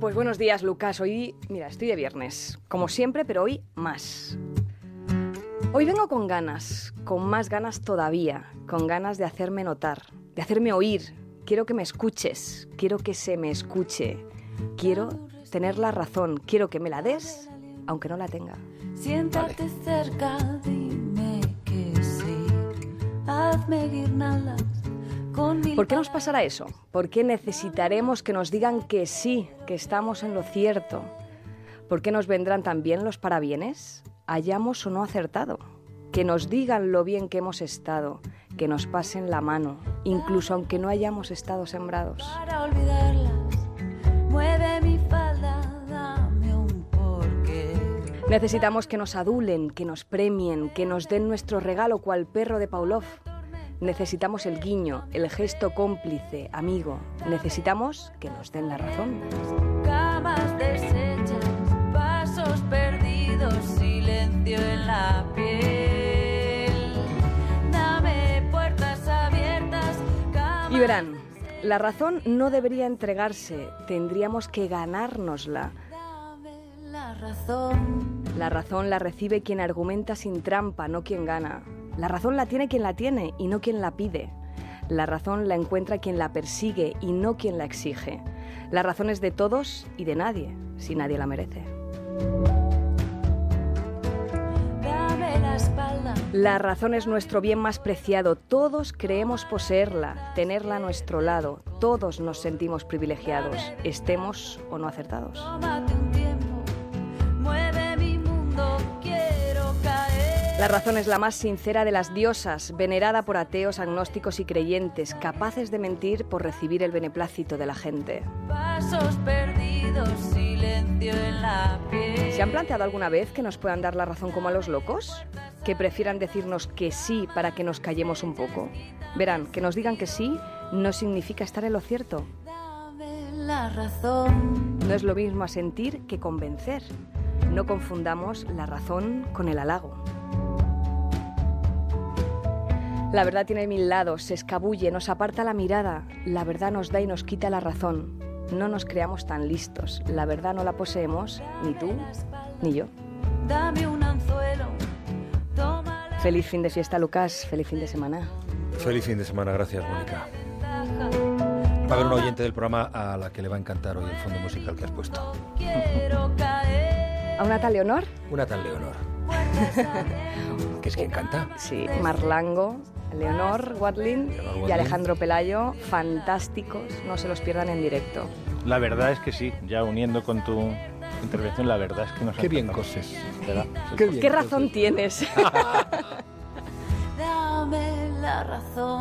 Pues buenos días, Lucas. Hoy, mira, estoy de viernes, como siempre, pero hoy más. Hoy vengo con ganas, con más ganas todavía, con ganas de hacerme notar, de hacerme oír. Quiero que me escuches, quiero que se me escuche, quiero tener la razón, quiero que me la des, aunque no la tenga. Siéntate cerca, dime que sí. Hazme guirnaldas ¿Por qué nos pasará eso? ¿Por qué necesitaremos que nos digan que sí, que estamos en lo cierto? ¿Por qué nos vendrán también los parabienes? Hayamos o no acertado. Que nos digan lo bien que hemos estado, que nos pasen la mano, incluso aunque no hayamos estado sembrados. para olvidarlas. Mueve mi falda, dame un porqué. Necesitamos que nos adulen, que nos premien, que nos den nuestro regalo cual perro de Pavlov. Necesitamos el guiño, el gesto cómplice, amigo. Necesitamos que nos den la razón. Camas deshechas, pasos perdidos, silencio en la piel. Dame puertas abiertas, camas Y verán, la razón no debería entregarse, tendríamos que ganárnosla. Dame la razón. La razón la recibe quien argumenta sin trampa, no quien gana. La razón la tiene quien la tiene y no quien la pide. La razón la encuentra quien la persigue y no quien la exige. La razón es de todos y de nadie, si nadie la merece. La razón es nuestro bien más preciado. Todos creemos poseerla, tenerla a nuestro lado. Todos nos sentimos privilegiados, estemos o no acertados. La razón es la más sincera de las diosas, venerada por ateos, agnósticos y creyentes, capaces de mentir por recibir el beneplácito de la gente. Pasos perdidos, silencio en la piel. ¿Se han planteado alguna vez que nos puedan dar la razón como a los locos? ¿Que prefieran decirnos que sí para que nos callemos un poco? Verán, que nos digan que sí no significa estar en lo cierto. La razón. No es lo mismo asentir que convencer. No confundamos la razón con el halago. La verdad tiene mil lados, se escabulle, nos aparta la mirada. La verdad nos da y nos quita la razón. No nos creamos tan listos. La verdad no la poseemos, ni tú, ni yo. Dame un anzuelo. Toma la Feliz fin de fiesta, Lucas. Feliz fin de semana. Feliz fin de semana, gracias, Mónica. Va a haber un oyente del programa a la que le va a encantar hoy el fondo musical que has puesto. ¿A una tal Leonor? Una tal Leonor, que es quien canta. Sí, Marlango, Leonor Watling Leonor y. Alejandro Pelayo. Fantásticos, no se los pierdan en directo. La verdad es que sí, ya uniendo con tu intervención, la verdad es que nos Qué bien. ¿Verdad? Qué bien ¿Qué razón coses. tienes? Dame la razón.